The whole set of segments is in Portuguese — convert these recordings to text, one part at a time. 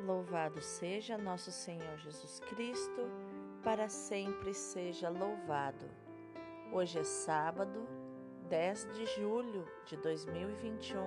Louvado seja nosso Senhor Jesus Cristo, para sempre seja louvado. Hoje é sábado, 10 de julho de 2021,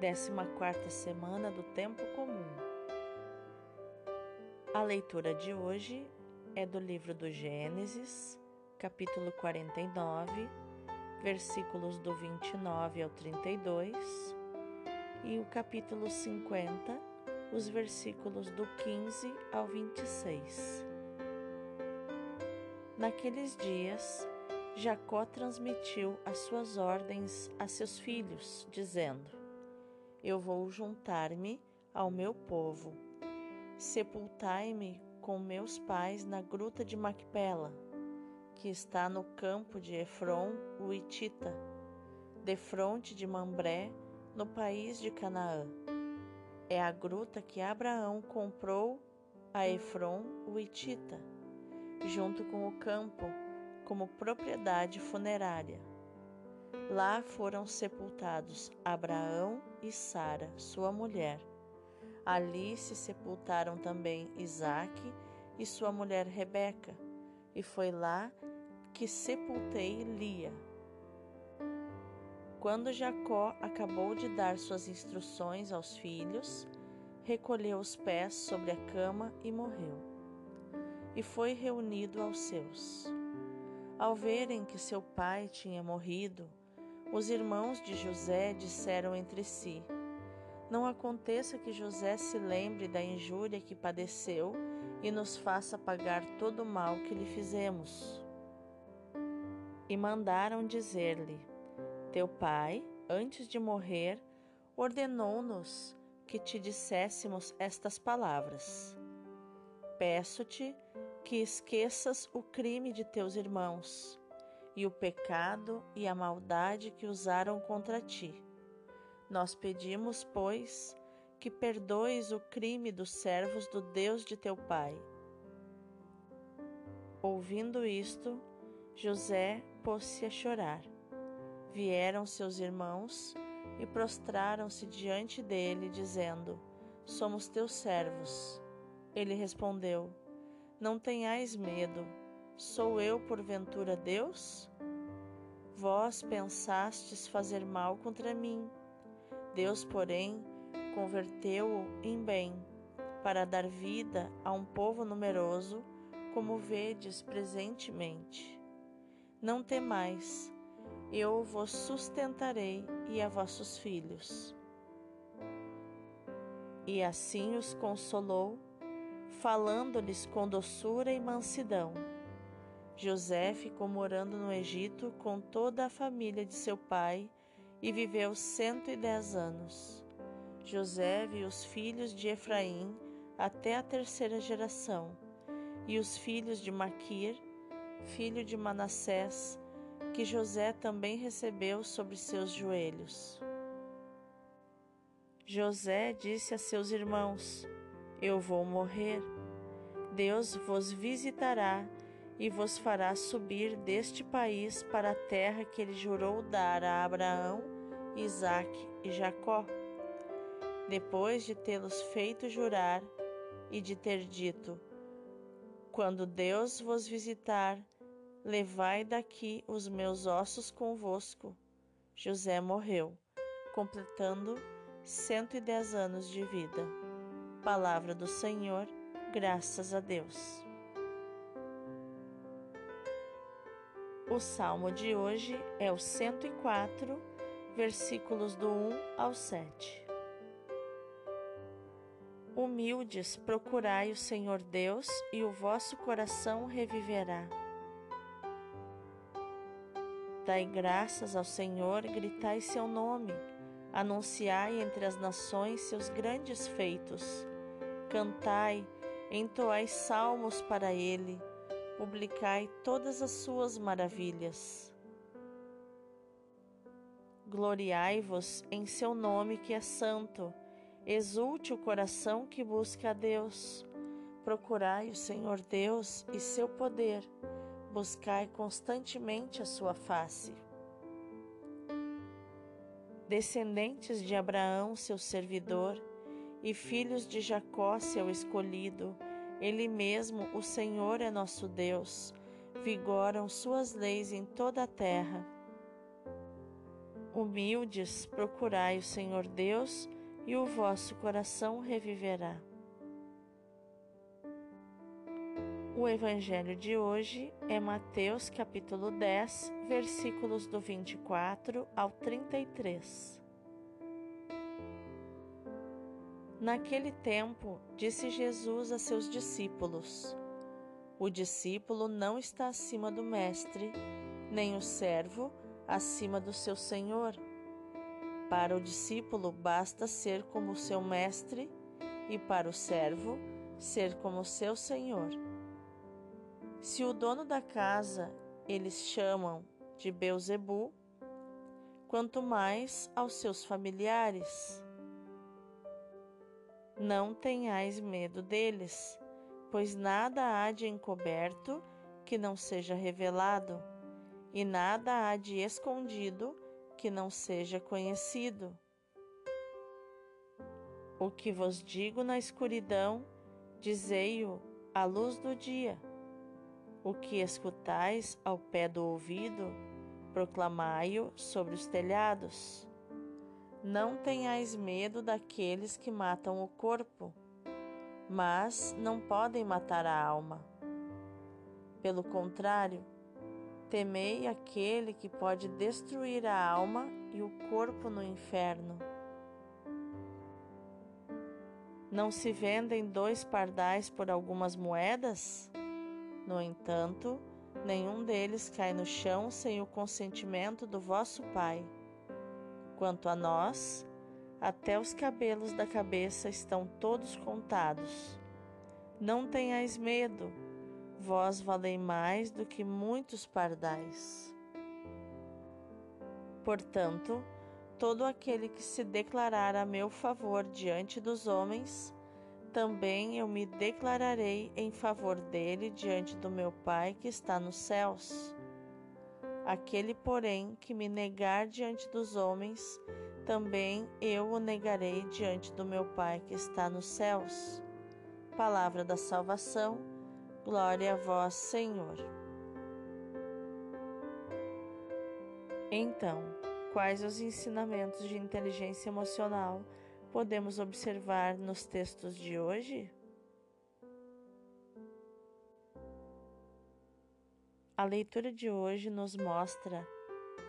14 semana do Tempo Comum. A leitura de hoje é do livro do Gênesis, capítulo 49, versículos do 29 ao 32, e o capítulo 50 os versículos do 15 ao 26. Naqueles dias, Jacó transmitiu as suas ordens a seus filhos, dizendo: Eu vou juntar-me ao meu povo. Sepultai-me com meus pais na gruta de Macpela, que está no campo de Efron, o Itita, defronte de Mambré, no país de Canaã é a gruta que Abraão comprou a Efron, o Itita, junto com o campo, como propriedade funerária. Lá foram sepultados Abraão e Sara, sua mulher. Ali se sepultaram também Isaque e sua mulher Rebeca, e foi lá que sepultei Lia. Quando Jacó acabou de dar suas instruções aos filhos, recolheu os pés sobre a cama e morreu. E foi reunido aos seus. Ao verem que seu pai tinha morrido, os irmãos de José disseram entre si: Não aconteça que José se lembre da injúria que padeceu e nos faça pagar todo o mal que lhe fizemos. E mandaram dizer-lhe: teu pai, antes de morrer, ordenou-nos que te disséssemos estas palavras: Peço-te que esqueças o crime de teus irmãos e o pecado e a maldade que usaram contra ti. Nós pedimos, pois, que perdoes o crime dos servos do Deus de teu pai. Ouvindo isto, José pôs-se a chorar. Vieram seus irmãos e prostraram-se diante dele, dizendo: Somos teus servos. Ele respondeu: Não tenhais medo, sou eu porventura Deus? Vós pensastes fazer mal contra mim. Deus, porém, converteu-o em bem, para dar vida a um povo numeroso, como vedes presentemente. Não temais, eu vos sustentarei e a vossos filhos. E assim os consolou, falando-lhes com doçura e mansidão. José ficou morando no Egito com toda a família de seu pai e viveu cento e dez anos. José viu os filhos de Efraim até a terceira geração, e os filhos de Maquir, filho de Manassés, que José também recebeu sobre seus joelhos. José disse a seus irmãos: Eu vou morrer. Deus vos visitará e vos fará subir deste país para a terra que ele jurou dar a Abraão, Isaque e Jacó. Depois de tê-los feito jurar e de ter dito: Quando Deus vos visitar, Levai daqui os meus ossos convosco. José morreu, completando cento e dez anos de vida. Palavra do Senhor, graças a Deus. O salmo de hoje é o 104, versículos do 1 ao 7. Humildes, procurai o Senhor Deus, e o vosso coração reviverá. Dai graças ao Senhor, gritai seu nome, anunciai entre as nações seus grandes feitos. Cantai, entoai salmos para ele, publicai todas as suas maravilhas. Gloriai-vos em seu nome que é santo, exulte o coração que busca a Deus. Procurai o Senhor Deus e seu poder buscai constantemente a sua face. Descendentes de Abraão, seu servidor, e filhos de Jacó, seu escolhido. Ele mesmo, o Senhor, é nosso Deus. Vigoram suas leis em toda a terra. Humildes, procurai o Senhor Deus, e o vosso coração reviverá. O evangelho de hoje é Mateus capítulo 10, versículos do 24 ao 33. Naquele tempo, disse Jesus a seus discípulos: O discípulo não está acima do mestre, nem o servo acima do seu senhor. Para o discípulo basta ser como seu mestre, e para o servo ser como seu senhor. Se o dono da casa eles chamam de Beuzebu, quanto mais aos seus familiares. Não tenhais medo deles, pois nada há de encoberto que não seja revelado, e nada há de escondido que não seja conhecido. O que vos digo na escuridão, dizei-o à luz do dia. O que escutais ao pé do ouvido, proclamai-o sobre os telhados. Não tenhais medo daqueles que matam o corpo, mas não podem matar a alma. Pelo contrário, temei aquele que pode destruir a alma e o corpo no inferno. Não se vendem dois pardais por algumas moedas? No entanto, nenhum deles cai no chão sem o consentimento do vosso Pai. Quanto a nós, até os cabelos da cabeça estão todos contados. Não tenhais medo, vós valei mais do que muitos pardais. Portanto, todo aquele que se declarar a meu favor diante dos homens, também eu me declararei em favor dele diante do meu Pai que está nos céus. Aquele, porém, que me negar diante dos homens, também eu o negarei diante do meu Pai que está nos céus. Palavra da salvação, glória a vós, Senhor. Então, quais os ensinamentos de inteligência emocional podemos observar nos textos de hoje? A leitura de hoje nos mostra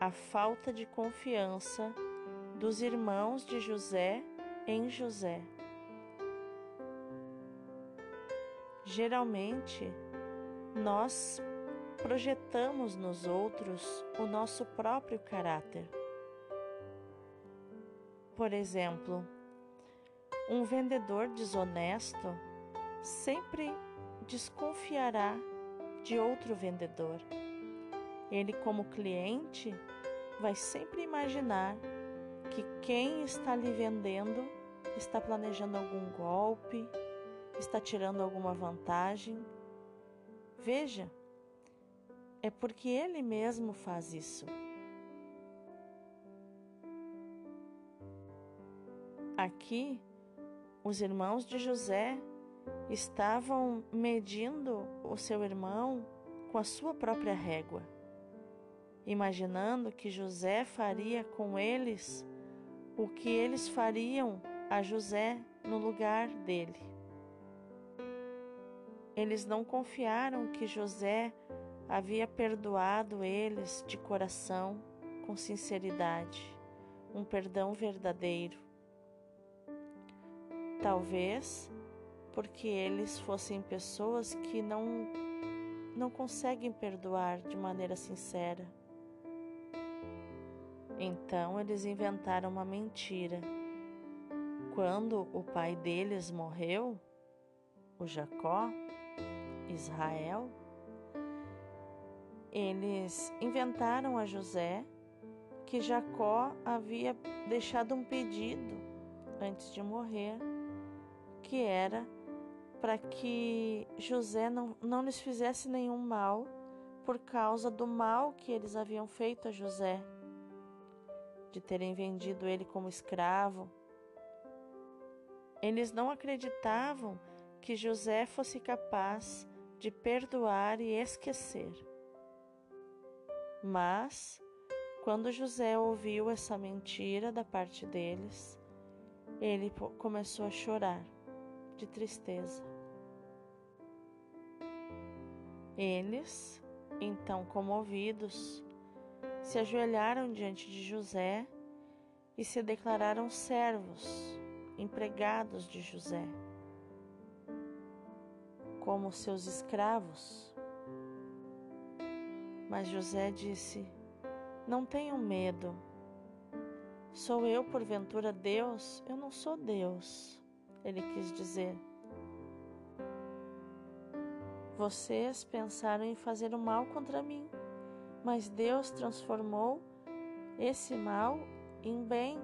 a falta de confiança dos irmãos de José em José. Geralmente, nós projetamos nos outros o nosso próprio caráter. Por exemplo, um vendedor desonesto sempre desconfiará de outro vendedor. Ele, como cliente, vai sempre imaginar que quem está lhe vendendo está planejando algum golpe, está tirando alguma vantagem. Veja, é porque ele mesmo faz isso. Aqui, os irmãos de José estavam medindo o seu irmão com a sua própria régua, imaginando que José faria com eles o que eles fariam a José no lugar dele. Eles não confiaram que José havia perdoado eles de coração, com sinceridade, um perdão verdadeiro. Talvez porque eles fossem pessoas que não não conseguem perdoar de maneira sincera. Então eles inventaram uma mentira. Quando o pai deles morreu, o Jacó, Israel, eles inventaram a José que Jacó havia deixado um pedido antes de morrer, que era para que José não, não lhes fizesse nenhum mal por causa do mal que eles haviam feito a José, de terem vendido ele como escravo. Eles não acreditavam que José fosse capaz de perdoar e esquecer. Mas, quando José ouviu essa mentira da parte deles, ele começou a chorar de tristeza. Eles, então comovidos, se ajoelharam diante de José e se declararam servos, empregados de José, como seus escravos. Mas José disse: Não tenham medo. Sou eu, porventura, Deus? Eu não sou Deus. Ele quis dizer. Vocês pensaram em fazer o mal contra mim, mas Deus transformou esse mal em bem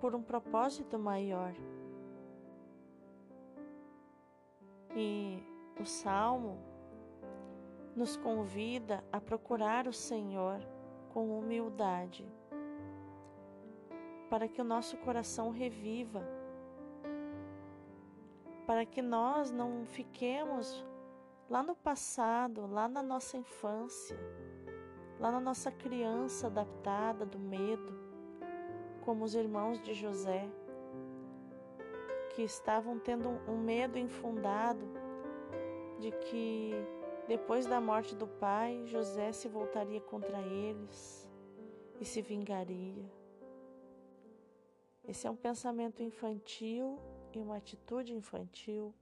por um propósito maior. E o salmo nos convida a procurar o Senhor com humildade, para que o nosso coração reviva, para que nós não fiquemos lá no passado, lá na nossa infância, lá na nossa criança adaptada do medo, como os irmãos de José, que estavam tendo um medo infundado de que depois da morte do pai, José se voltaria contra eles e se vingaria. Esse é um pensamento infantil e uma atitude infantil.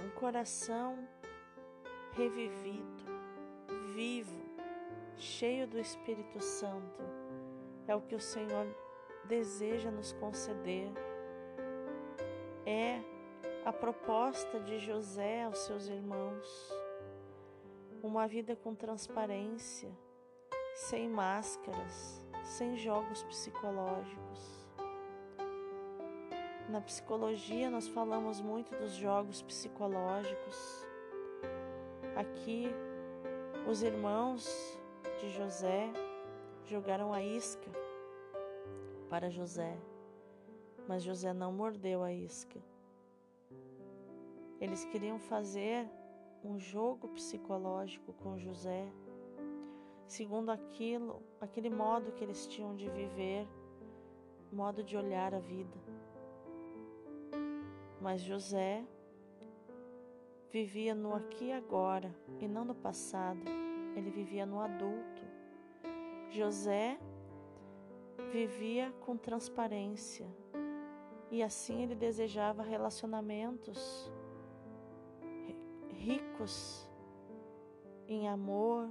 Um coração revivido vivo, cheio do Espírito Santo, é o que o Senhor deseja nos conceder. É a proposta de José aos seus irmãos. Uma vida com transparência, sem máscaras, sem jogos psicológicos. Na psicologia, nós falamos muito dos jogos psicológicos. Aqui, os irmãos de José jogaram a isca para José, mas José não mordeu a isca. Eles queriam fazer um jogo psicológico com José, segundo aquilo, aquele modo que eles tinham de viver, modo de olhar a vida. Mas José vivia no aqui e agora e não no passado, ele vivia no adulto. José vivia com transparência. E assim ele desejava relacionamentos ricos em amor,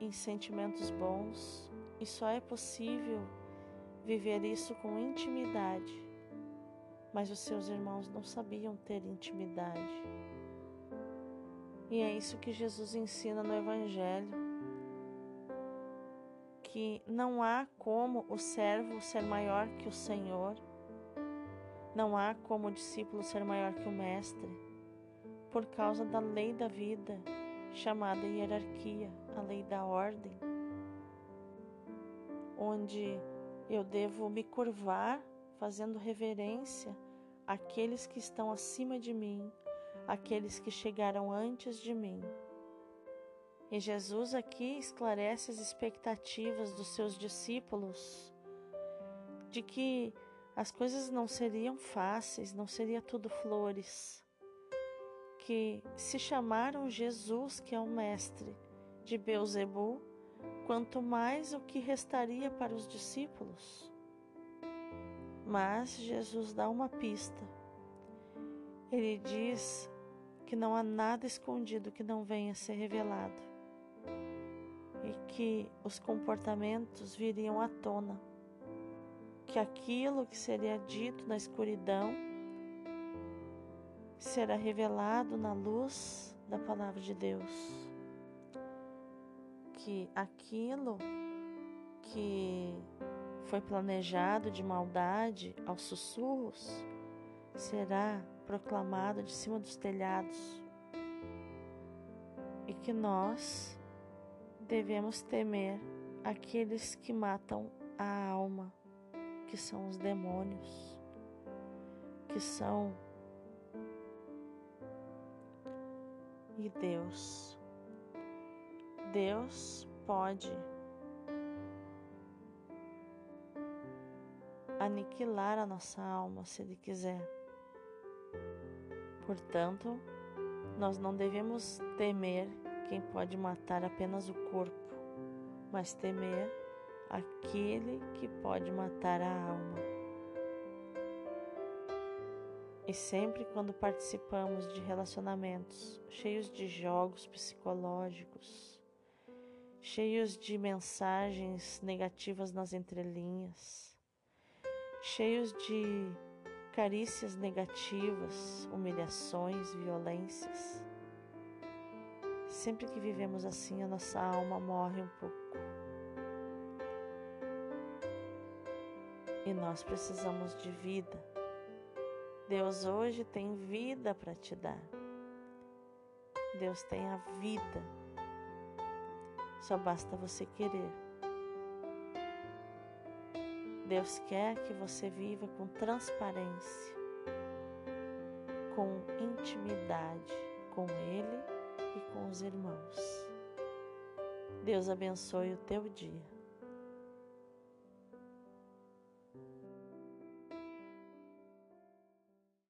em sentimentos bons, e só é possível viver isso com intimidade mas os seus irmãos não sabiam ter intimidade. E é isso que Jesus ensina no Evangelho: que não há como o servo ser maior que o Senhor, não há como o discípulo ser maior que o Mestre, por causa da lei da vida, chamada hierarquia, a lei da ordem, onde eu devo me curvar fazendo reverência àqueles que estão acima de mim, aqueles que chegaram antes de mim. E Jesus aqui esclarece as expectativas dos seus discípulos de que as coisas não seriam fáceis, não seria tudo flores. Que se chamaram Jesus, que é o mestre, de Beuzebu, quanto mais o que restaria para os discípulos. Mas Jesus dá uma pista. Ele diz que não há nada escondido que não venha a ser revelado e que os comportamentos viriam à tona, que aquilo que seria dito na escuridão será revelado na luz da palavra de Deus, que aquilo que foi planejado de maldade aos sussurros será proclamado de cima dos telhados e que nós devemos temer aqueles que matam a alma, que são os demônios, que são e Deus. Deus pode aniquilar a nossa alma se Ele quiser. Portanto, nós não devemos temer quem pode matar apenas o corpo, mas temer aquele que pode matar a alma. E sempre quando participamos de relacionamentos cheios de jogos psicológicos, cheios de mensagens negativas nas entrelinhas, cheios de carícias negativas, humilhações, violências. Sempre que vivemos assim, a nossa alma morre um pouco. E nós precisamos de vida. Deus hoje tem vida para te dar. Deus tem a vida. Só basta você querer. Deus quer que você viva com transparência, com intimidade com Ele e com os irmãos. Deus abençoe o teu dia.